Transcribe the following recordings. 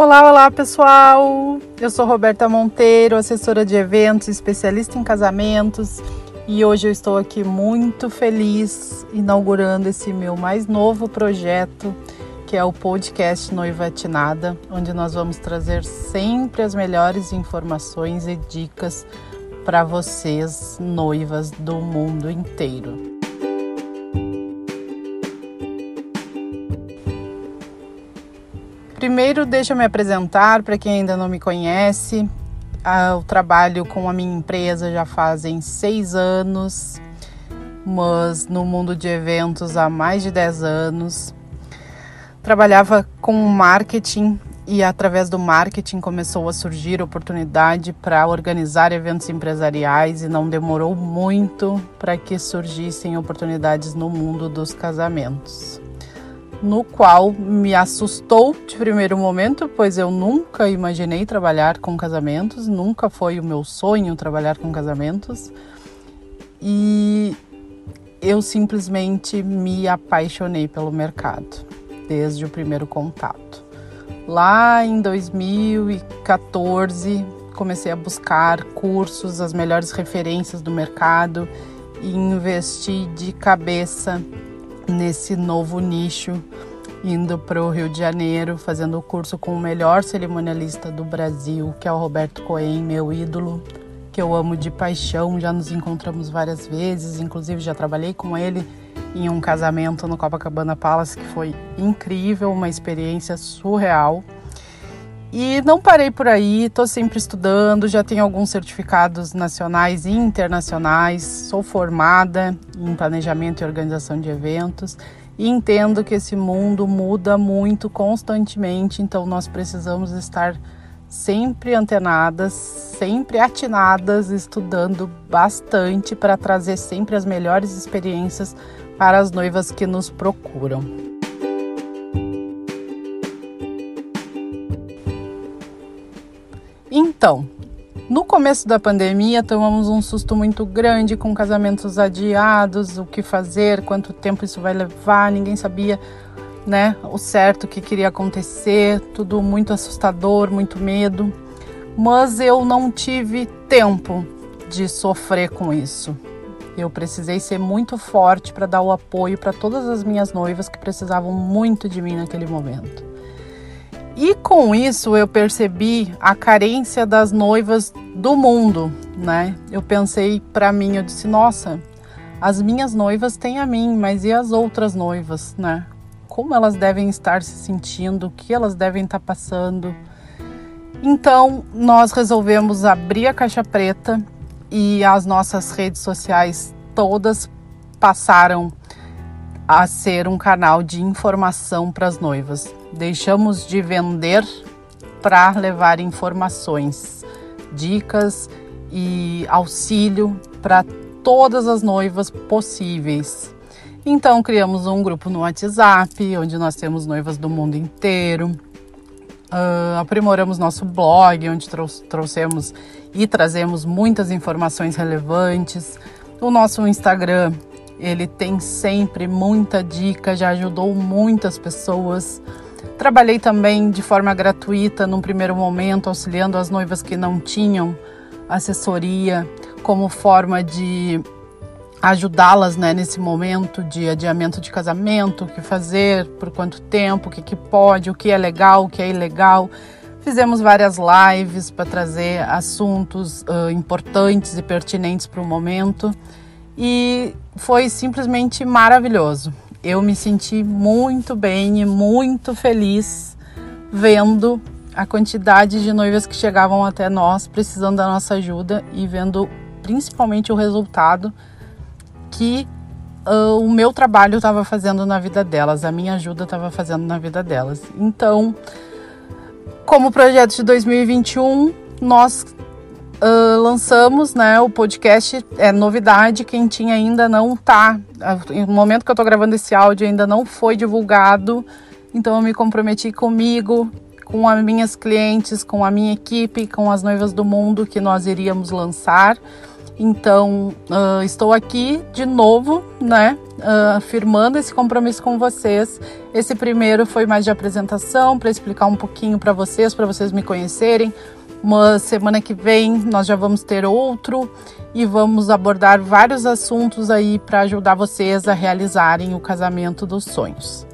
Olá, olá pessoal! Eu sou Roberta Monteiro, assessora de eventos, especialista em casamentos e hoje eu estou aqui muito feliz inaugurando esse meu mais novo projeto que é o podcast Noiva Atinada, onde nós vamos trazer sempre as melhores informações e dicas para vocês, noivas do mundo inteiro. Primeiro, deixa eu me apresentar para quem ainda não me conhece. Eu trabalho com a minha empresa já fazem seis anos, mas no mundo de eventos há mais de dez anos. Trabalhava com marketing e através do marketing começou a surgir oportunidade para organizar eventos empresariais e não demorou muito para que surgissem oportunidades no mundo dos casamentos no qual me assustou de primeiro momento, pois eu nunca imaginei trabalhar com casamentos, nunca foi o meu sonho trabalhar com casamentos. E eu simplesmente me apaixonei pelo mercado desde o primeiro contato. Lá em 2014, comecei a buscar cursos, as melhores referências do mercado e investi de cabeça nesse novo nicho, indo para o Rio de Janeiro, fazendo o curso com o melhor cerimonialista do Brasil, que é o Roberto Cohen, meu ídolo, que eu amo de paixão. Já nos encontramos várias vezes, inclusive já trabalhei com ele em um casamento no Copacabana Palace que foi incrível, uma experiência surreal. E não parei por aí, estou sempre estudando, já tenho alguns certificados nacionais e internacionais, sou formada em planejamento e organização de eventos e entendo que esse mundo muda muito constantemente, então nós precisamos estar sempre antenadas, sempre atinadas, estudando bastante para trazer sempre as melhores experiências para as noivas que nos procuram. Então, no começo da pandemia, tomamos um susto muito grande com casamentos adiados, o que fazer, quanto tempo isso vai levar, ninguém sabia, né, o certo que queria acontecer, tudo muito assustador, muito medo. Mas eu não tive tempo de sofrer com isso. Eu precisei ser muito forte para dar o apoio para todas as minhas noivas que precisavam muito de mim naquele momento. E com isso eu percebi a carência das noivas do mundo, né? Eu pensei para mim, eu disse, nossa, as minhas noivas têm a mim, mas e as outras noivas, né? Como elas devem estar se sentindo, o que elas devem estar passando. Então, nós resolvemos abrir a caixa preta e as nossas redes sociais todas passaram a ser um canal de informação para as noivas. Deixamos de vender para levar informações, dicas e auxílio para todas as noivas possíveis. Então criamos um grupo no WhatsApp, onde nós temos noivas do mundo inteiro. Uh, aprimoramos nosso blog, onde trouxemos e trazemos muitas informações relevantes. O nosso Instagram, ele tem sempre muita dica, já ajudou muitas pessoas. Trabalhei também de forma gratuita num primeiro momento, auxiliando as noivas que não tinham assessoria, como forma de ajudá-las né, nesse momento de adiamento de casamento, o que fazer, por quanto tempo, o que, que pode, o que é legal, o que é ilegal. Fizemos várias lives para trazer assuntos uh, importantes e pertinentes para o momento e foi simplesmente maravilhoso eu me senti muito bem e muito feliz vendo a quantidade de noivas que chegavam até nós precisando da nossa ajuda e vendo principalmente o resultado que uh, o meu trabalho estava fazendo na vida delas, a minha ajuda estava fazendo na vida delas. Então, como projeto de 2021, nós Uh, lançamos né, o podcast, é novidade, quem tinha ainda não tá. No momento que eu tô gravando esse áudio, ainda não foi divulgado. Então eu me comprometi comigo, com as minhas clientes, com a minha equipe, com as noivas do mundo que nós iríamos lançar. Então uh, estou aqui de novo, né? uh, firmando esse compromisso com vocês. Esse primeiro foi mais de apresentação para explicar um pouquinho para vocês, para vocês me conhecerem. Uma semana que vem nós já vamos ter outro e vamos abordar vários assuntos aí para ajudar vocês a realizarem o casamento dos sonhos.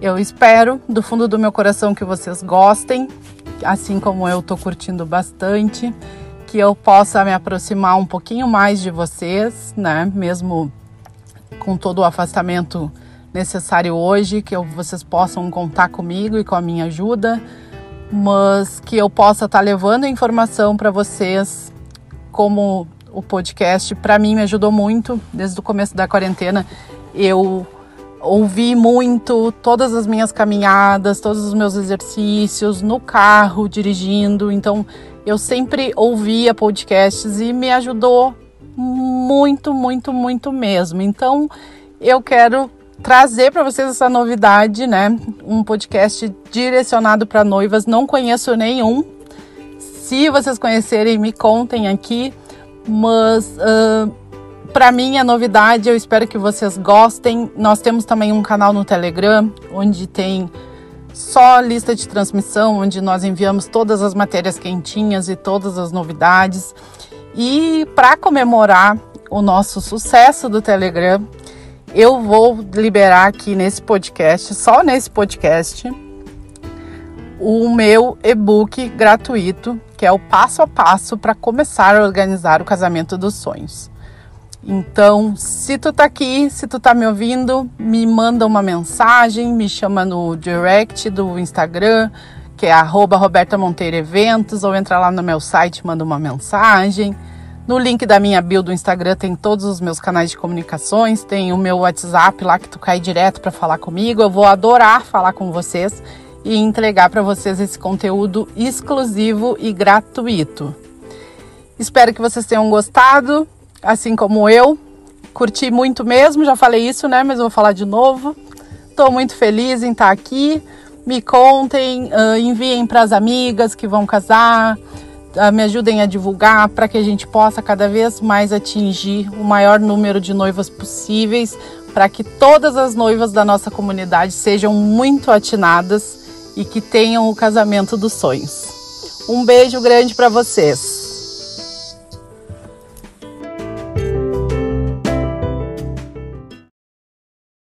Eu espero do fundo do meu coração que vocês gostem, assim como eu estou curtindo bastante, que eu possa me aproximar um pouquinho mais de vocês, né? Mesmo com todo o afastamento necessário hoje, que eu, vocês possam contar comigo e com a minha ajuda, mas que eu possa estar tá levando a informação para vocês, como o podcast para mim me ajudou muito desde o começo da quarentena. Eu ouvi muito todas as minhas caminhadas, todos os meus exercícios no carro, dirigindo. Então, eu sempre ouvia podcasts e me ajudou muito, muito, muito mesmo. Então, eu quero trazer para vocês essa novidade, né? Um podcast direcionado para noivas. Não conheço nenhum. Se vocês conhecerem, me contem aqui. Mas uh, para mim é novidade, eu espero que vocês gostem. Nós temos também um canal no Telegram, onde tem só lista de transmissão, onde nós enviamos todas as matérias quentinhas e todas as novidades. E para comemorar o nosso sucesso do Telegram, eu vou liberar aqui nesse podcast, só nesse podcast, o meu e-book gratuito, que é o passo a passo para começar a organizar o casamento dos sonhos. Então, se tu tá aqui, se tu tá me ouvindo, me manda uma mensagem, me chama no direct do Instagram, que é arroba Roberta Monteiro Eventos, ou entra lá no meu site, manda uma mensagem. No link da minha bio do Instagram tem todos os meus canais de comunicações, tem o meu WhatsApp lá que tu cai direto para falar comigo. Eu vou adorar falar com vocês e entregar para vocês esse conteúdo exclusivo e gratuito. Espero que vocês tenham gostado assim como eu. Curti muito mesmo, já falei isso, né? Mas vou falar de novo. Estou muito feliz em estar aqui. Me contem, uh, enviem para as amigas que vão casar, me ajudem a divulgar para que a gente possa cada vez mais atingir o maior número de noivas possíveis, para que todas as noivas da nossa comunidade sejam muito atinadas e que tenham o casamento dos sonhos. Um beijo grande para vocês.